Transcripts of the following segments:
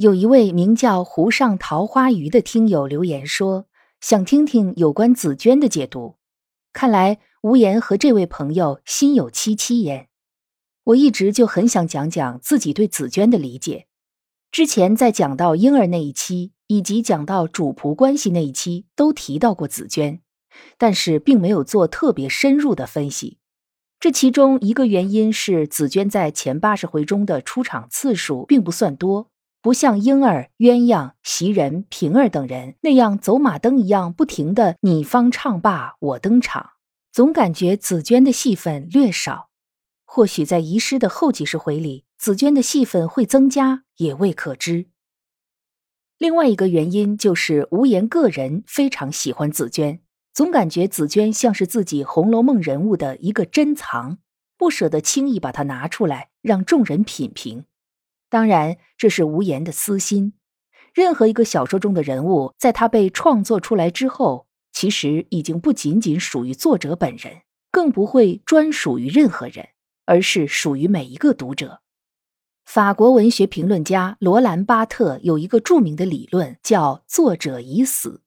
有一位名叫湖上桃花鱼的听友留言说，想听听有关紫娟的解读。看来无言和这位朋友心有戚戚焉。我一直就很想讲讲自己对紫娟的理解。之前在讲到婴儿那一期，以及讲到主仆关系那一期，都提到过紫娟。但是并没有做特别深入的分析，这其中一个原因是紫娟在前八十回中的出场次数并不算多，不像婴儿、鸳鸯、袭人、平儿等人那样走马灯一样不停的你方唱罢我登场，总感觉紫娟的戏份略少。或许在遗失的后几十回里，紫娟的戏份会增加，也未可知。另外一个原因就是无言个人非常喜欢紫娟。总感觉紫娟像是自己《红楼梦》人物的一个珍藏，不舍得轻易把它拿出来让众人品评。当然，这是无言的私心。任何一个小说中的人物，在他被创作出来之后，其实已经不仅仅属于作者本人，更不会专属于任何人，而是属于每一个读者。法国文学评论家罗兰·巴特有一个著名的理论，叫“作者已死”。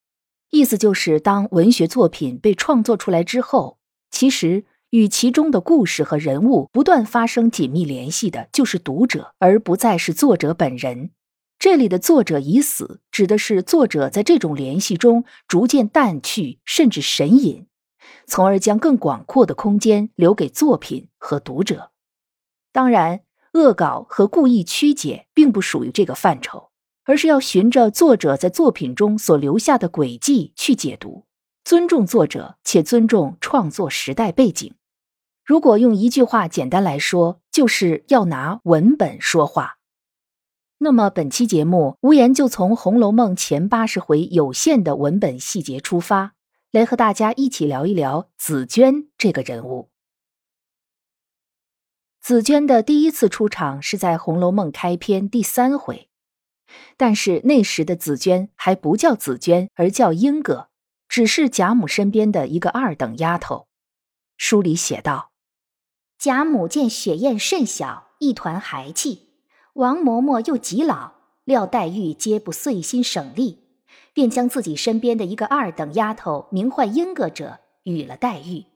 意思就是，当文学作品被创作出来之后，其实与其中的故事和人物不断发生紧密联系的，就是读者，而不再是作者本人。这里的“作者已死”，指的是作者在这种联系中逐渐淡去，甚至神隐，从而将更广阔的空间留给作品和读者。当然，恶搞和故意曲解并不属于这个范畴。而是要循着作者在作品中所留下的轨迹去解读，尊重作者，且尊重创作时代背景。如果用一句话简单来说，就是要拿文本说话。那么本期节目，无言就从《红楼梦》前八十回有限的文本细节出发，来和大家一起聊一聊紫娟这个人物。紫娟的第一次出场是在《红楼梦》开篇第三回。但是那时的紫娟还不叫紫娟，而叫英格，只是贾母身边的一个二等丫头。书里写道：贾母见雪雁甚小，一团孩气；王嬷嬷又极老，料黛玉皆不遂心省力，便将自己身边的一个二等丫头，名唤英格者，与了黛玉。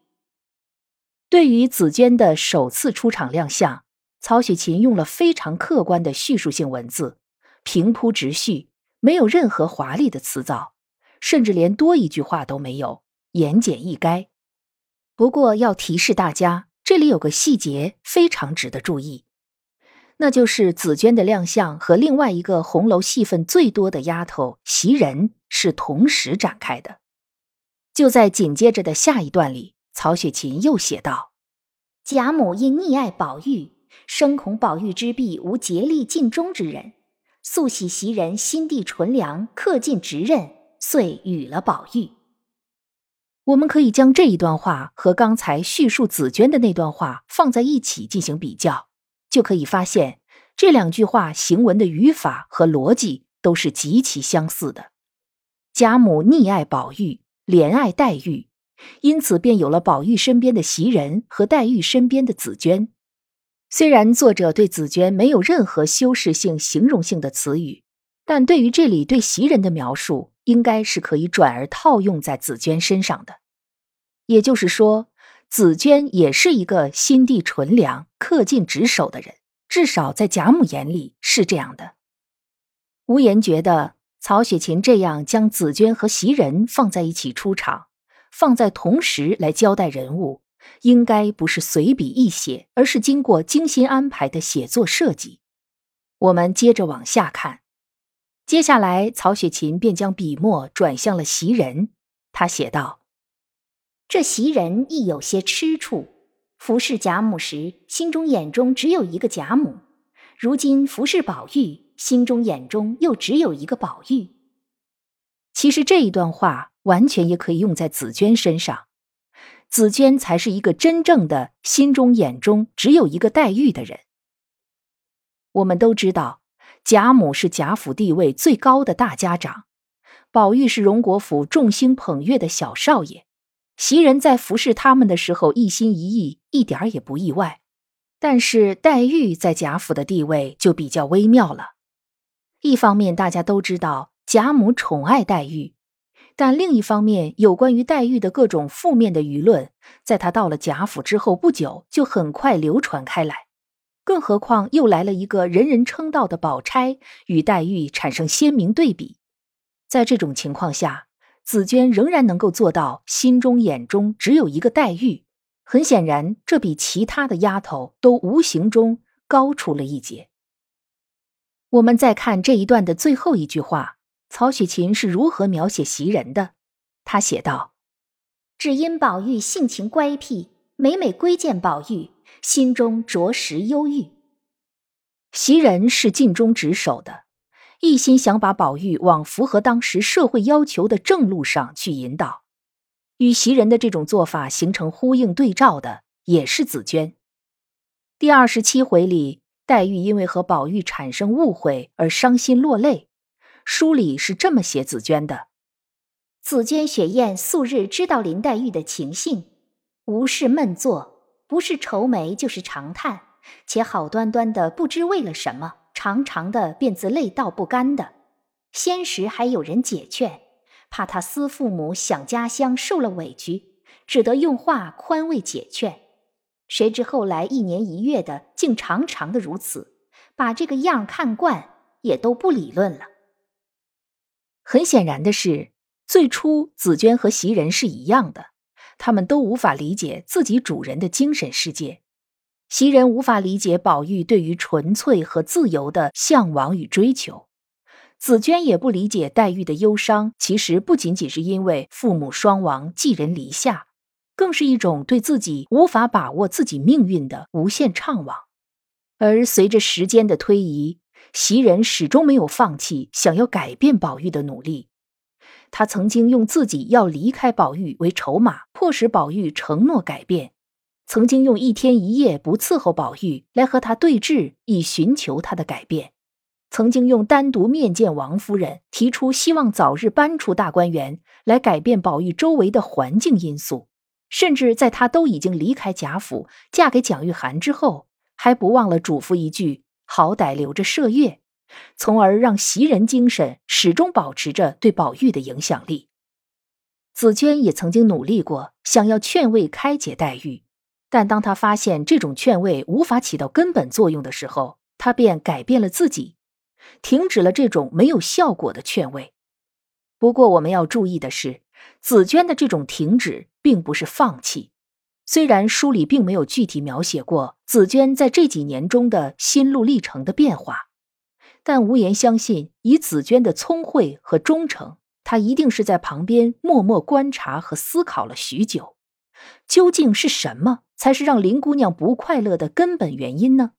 对于紫娟的首次出场亮相，曹雪芹用了非常客观的叙述性文字。平铺直叙，没有任何华丽的辞藻，甚至连多一句话都没有，言简意赅。不过要提示大家，这里有个细节非常值得注意，那就是紫娟的亮相和另外一个红楼戏份最多的丫头袭人是同时展开的。就在紧接着的下一段里，曹雪芹又写道：“贾母因溺爱宝玉，生恐宝玉之婢无竭力尽忠之人。”素喜袭人心地纯良，恪尽职任，遂与了宝玉。我们可以将这一段话和刚才叙述紫娟的那段话放在一起进行比较，就可以发现这两句话行文的语法和逻辑都是极其相似的。贾母溺爱宝玉，怜爱黛玉，因此便有了宝玉身边的袭人和黛玉身边的紫娟。虽然作者对紫娟没有任何修饰性、形容性的词语，但对于这里对袭人的描述，应该是可以转而套用在紫娟身上的。也就是说，紫娟也是一个心地纯良、恪尽职守的人，至少在贾母眼里是这样的。无言觉得曹雪芹这样将紫娟和袭人放在一起出场，放在同时来交代人物。应该不是随笔一写，而是经过精心安排的写作设计。我们接着往下看，接下来曹雪芹便将笔墨转向了袭人。他写道：“这袭人亦有些吃处，服侍贾母时，心中眼中只有一个贾母；如今服侍宝玉，心中眼中又只有一个宝玉。其实这一段话完全也可以用在紫娟身上，紫娟才是一个真正的心中眼中只有一个黛玉的人。我们都知道，贾母是贾府地位最高的大家长，宝玉是荣国府众星捧月的小少爷，袭人在服侍他们的时候一心一意，一点也不意外。但是黛玉在贾府的地位就比较微妙了。一方面，大家都知道贾母宠爱黛玉，但另一方面，有关于黛玉的各种负面的舆论，在她到了贾府之后不久就很快流传开来。更何况又来了一个人人称道的宝钗，与黛玉产生鲜明对比。在这种情况下，紫娟仍然能够做到心中眼中只有一个黛玉。很显然，这比其他的丫头都无形中高出了一截。我们再看这一段的最后一句话，曹雪芹是如何描写袭人的？他写道：“只因宝玉性情乖僻，每每归见宝玉，心中着实忧郁。”袭人是尽忠职守的，一心想把宝玉往符合当时社会要求的正路上去引导。与袭人的这种做法形成呼应对照的，也是紫娟。第二十七回里，黛玉因为和宝玉产生误会而伤心落泪。书里是这么写紫娟的：紫娟雪雁素日知道林黛玉的情性，无事闷坐，不是愁眉就是长叹，且好端端的不知为了什么，长长的便自泪道不干的。先时还有人解劝。怕他思父母想家乡受了委屈，只得用话宽慰解劝。谁知后来一年一月的，竟常常的如此，把这个样看惯，也都不理论了。很显然的是，最初紫娟和袭人是一样的，他们都无法理解自己主人的精神世界。袭人无法理解宝玉对于纯粹和自由的向往与追求。紫娟也不理解黛玉的忧伤，其实不仅仅是因为父母双亡、寄人篱下，更是一种对自己无法把握自己命运的无限怅惘。而随着时间的推移，袭人始终没有放弃想要改变宝玉的努力。他曾经用自己要离开宝玉为筹码，迫使宝玉承诺改变；曾经用一天一夜不伺候宝玉来和他对峙，以寻求他的改变。曾经用单独面见王夫人，提出希望早日搬出大观园，来改变宝玉周围的环境因素，甚至在他都已经离开贾府，嫁给蒋玉菡之后，还不忘了嘱咐一句：“好歹留着麝月”，从而让袭人精神始终保持着对宝玉的影响力。紫娟也曾经努力过，想要劝慰开解黛玉，但当她发现这种劝慰无法起到根本作用的时候，她便改变了自己。停止了这种没有效果的劝慰。不过，我们要注意的是，紫娟的这种停止并不是放弃。虽然书里并没有具体描写过紫娟在这几年中的心路历程的变化，但无言相信，以紫娟的聪慧和忠诚，她一定是在旁边默默观察和思考了许久。究竟是什么才是让林姑娘不快乐的根本原因呢？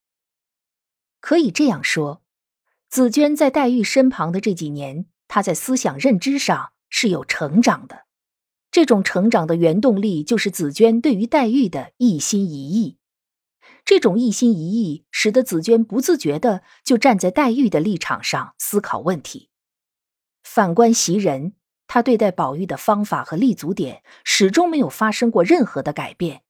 可以这样说。紫娟在黛玉身旁的这几年，她在思想认知上是有成长的。这种成长的原动力，就是紫娟对于黛玉的一心一意。这种一心一意，使得紫娟不自觉的就站在黛玉的立场上思考问题。反观袭人，她对待宝玉的方法和立足点，始终没有发生过任何的改变。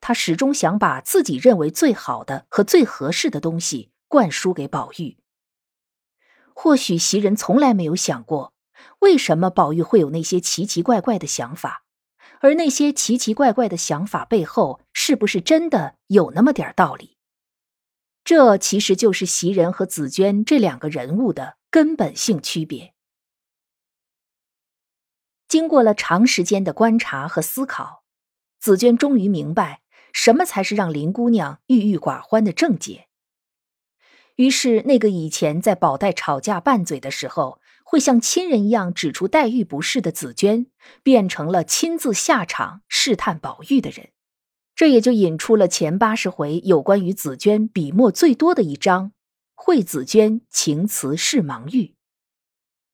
她始终想把自己认为最好的和最合适的东西灌输给宝玉。或许袭人从来没有想过，为什么宝玉会有那些奇奇怪怪的想法，而那些奇奇怪怪的想法背后，是不是真的有那么点道理？这其实就是袭人和紫娟这两个人物的根本性区别。经过了长时间的观察和思考，紫娟终于明白，什么才是让林姑娘郁郁寡欢的症结。于是，那个以前在宝黛吵架拌嘴的时候，会像亲人一样指出黛玉不是的紫娟，变成了亲自下场试探宝玉的人。这也就引出了前八十回有关于紫娟笔墨最多的一章惠子娟情辞是盲玉。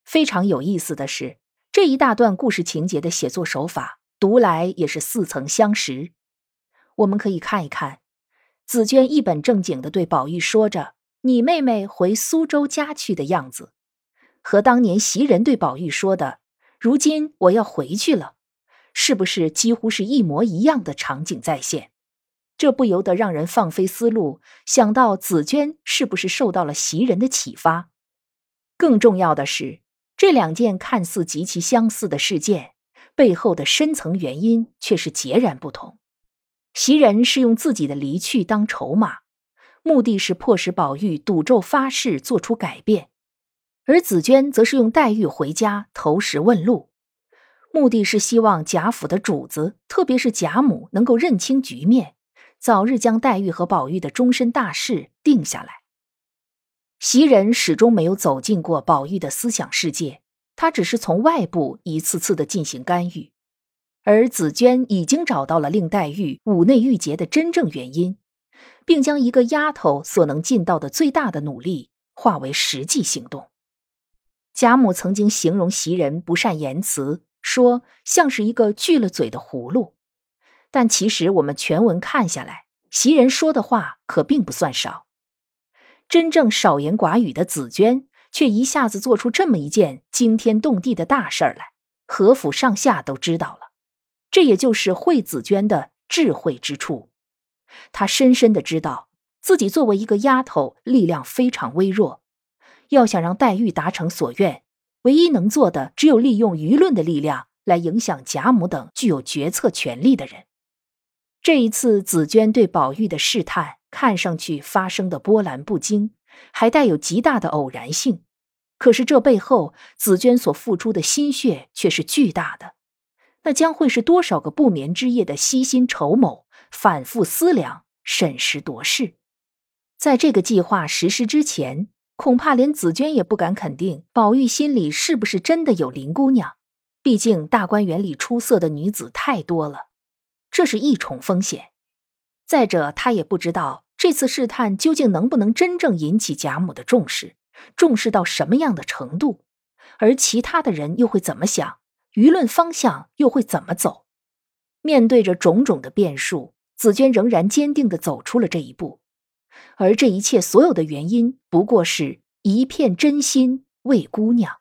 非常有意思的是，这一大段故事情节的写作手法，读来也是似曾相识。我们可以看一看，紫娟一本正经的对宝玉说着“你妹妹回苏州家去”的样子，和当年袭人对宝玉说的“如今我要回去了”，是不是几乎是一模一样的场景再现？这不由得让人放飞思路，想到紫娟是不是受到了袭人的启发？更重要的是，这两件看似极其相似的事件背后的深层原因却是截然不同。袭人是用自己的离去当筹码，目的是迫使宝玉赌咒发誓做出改变；而紫娟则是用黛玉回家投石问路，目的是希望贾府的主子，特别是贾母能够认清局面。早日将黛玉和宝玉的终身大事定下来。袭人始终没有走进过宝玉的思想世界，她只是从外部一次次的进行干预。而紫娟已经找到了令黛玉五内郁结的真正原因，并将一个丫头所能尽到的最大的努力化为实际行动。贾母曾经形容袭人不善言辞，说像是一个锯了嘴的葫芦。但其实我们全文看下来，袭人说的话可并不算少。真正少言寡语的紫娟，却一下子做出这么一件惊天动地的大事儿来，何府上下都知道了。这也就是惠紫娟的智慧之处。她深深的知道自己作为一个丫头，力量非常微弱，要想让黛玉达成所愿，唯一能做的只有利用舆论的力量来影响贾母等具有决策权力的人。这一次，紫娟对宝玉的试探，看上去发生的波澜不惊，还带有极大的偶然性。可是这背后，紫娟所付出的心血却是巨大的。那将会是多少个不眠之夜的悉心筹谋、反复思量、审时度势？在这个计划实施之前，恐怕连紫娟也不敢肯定宝玉心里是不是真的有林姑娘。毕竟大观园里出色的女子太多了。这是一重风险。再者，他也不知道这次试探究竟能不能真正引起贾母的重视，重视到什么样的程度，而其他的人又会怎么想，舆论方向又会怎么走。面对着种种的变数，紫娟仍然坚定地走出了这一步，而这一切所有的原因，不过是一片真心为姑娘。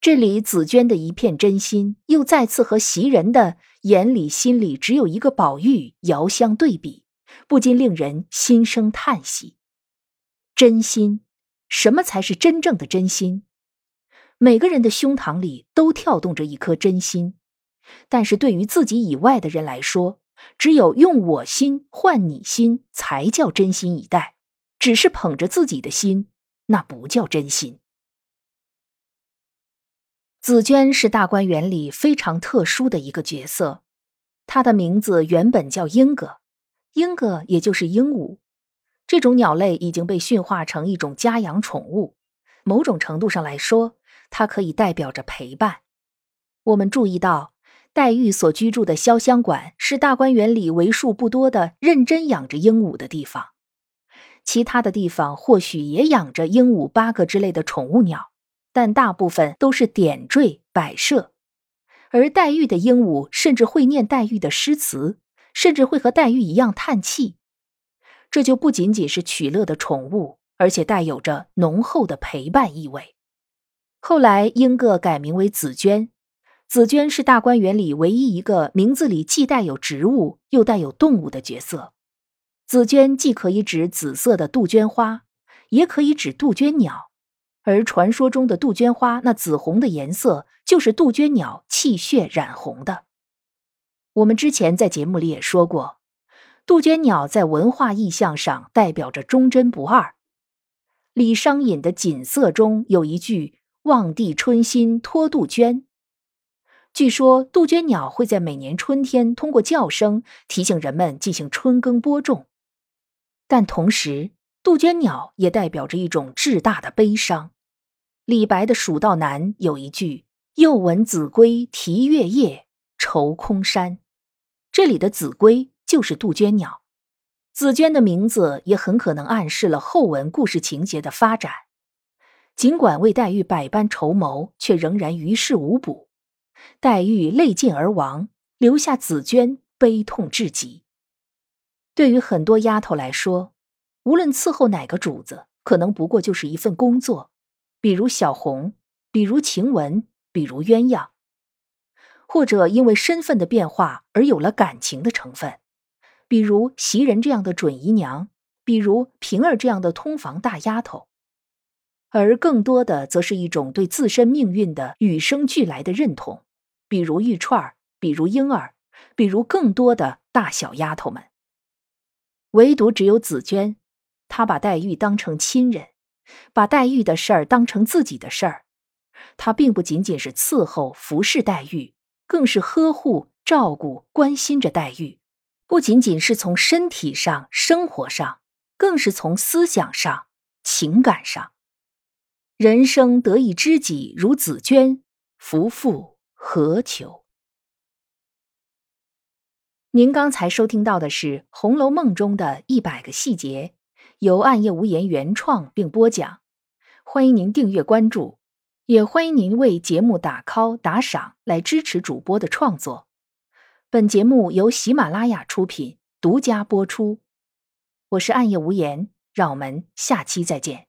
这里紫娟的一片真心，又再次和袭人的眼里心里只有一个宝玉遥相对比，不禁令人心生叹息。真心，什么才是真正的真心？每个人的胸膛里都跳动着一颗真心，但是对于自己以外的人来说，只有用我心换你心才叫真心以待，只是捧着自己的心，那不叫真心。紫娟是大观园里非常特殊的一个角色，她的名字原本叫莺歌，莺歌也就是鹦鹉。这种鸟类已经被驯化成一种家养宠物，某种程度上来说，它可以代表着陪伴。我们注意到，黛玉所居住的潇湘馆是大观园里为数不多的认真养着鹦鹉的地方，其他的地方或许也养着鹦鹉、八哥之类的宠物鸟。但大部分都是点缀摆设，而黛玉的鹦鹉甚至会念黛玉的诗词，甚至会和黛玉一样叹气。这就不仅仅是取乐的宠物，而且带有着浓厚的陪伴意味。后来，英个改名为紫娟，紫娟是大观园里唯一一个名字里既带有植物又带有动物的角色。紫娟既可以指紫色的杜鹃花，也可以指杜鹃鸟。而传说中的杜鹃花，那紫红的颜色就是杜鹃鸟气血染红的。我们之前在节目里也说过，杜鹃鸟在文化意象上代表着忠贞不二。李商隐的《锦瑟》中有一句“望帝春心托杜鹃”，据说杜鹃鸟会在每年春天通过叫声提醒人们进行春耕播种，但同时。杜鹃鸟也代表着一种至大的悲伤。李白的《蜀道难》有一句：“又闻子规啼月夜，愁空山。”这里的子规就是杜鹃鸟。紫娟的名字也很可能暗示了后文故事情节的发展。尽管为黛玉百般筹谋，却仍然于事无补。黛玉泪尽而亡，留下紫娟悲痛至极。对于很多丫头来说，无论伺候哪个主子，可能不过就是一份工作，比如小红，比如晴雯，比如鸳鸯，或者因为身份的变化而有了感情的成分，比如袭人这样的准姨娘，比如平儿这样的通房大丫头。而更多的，则是一种对自身命运的与生俱来的认同，比如玉串，比如婴儿，比如更多的大小丫头们。唯独只有紫娟，她把黛玉当成亲人，把黛玉的事儿当成自己的事儿。她并不仅仅是伺候、服侍黛玉，更是呵护、照顾、关心着黛玉。不仅仅是从身体上、生活上，更是从思想上、情感上。人生得一知己如紫娟，夫妇何求？您刚才收听到的是《红楼梦》中的一百个细节，由暗夜无言原创并播讲。欢迎您订阅关注，也欢迎您为节目打 call 打赏来支持主播的创作。本节目由喜马拉雅出品，独家播出。我是暗夜无言，让我们下期再见。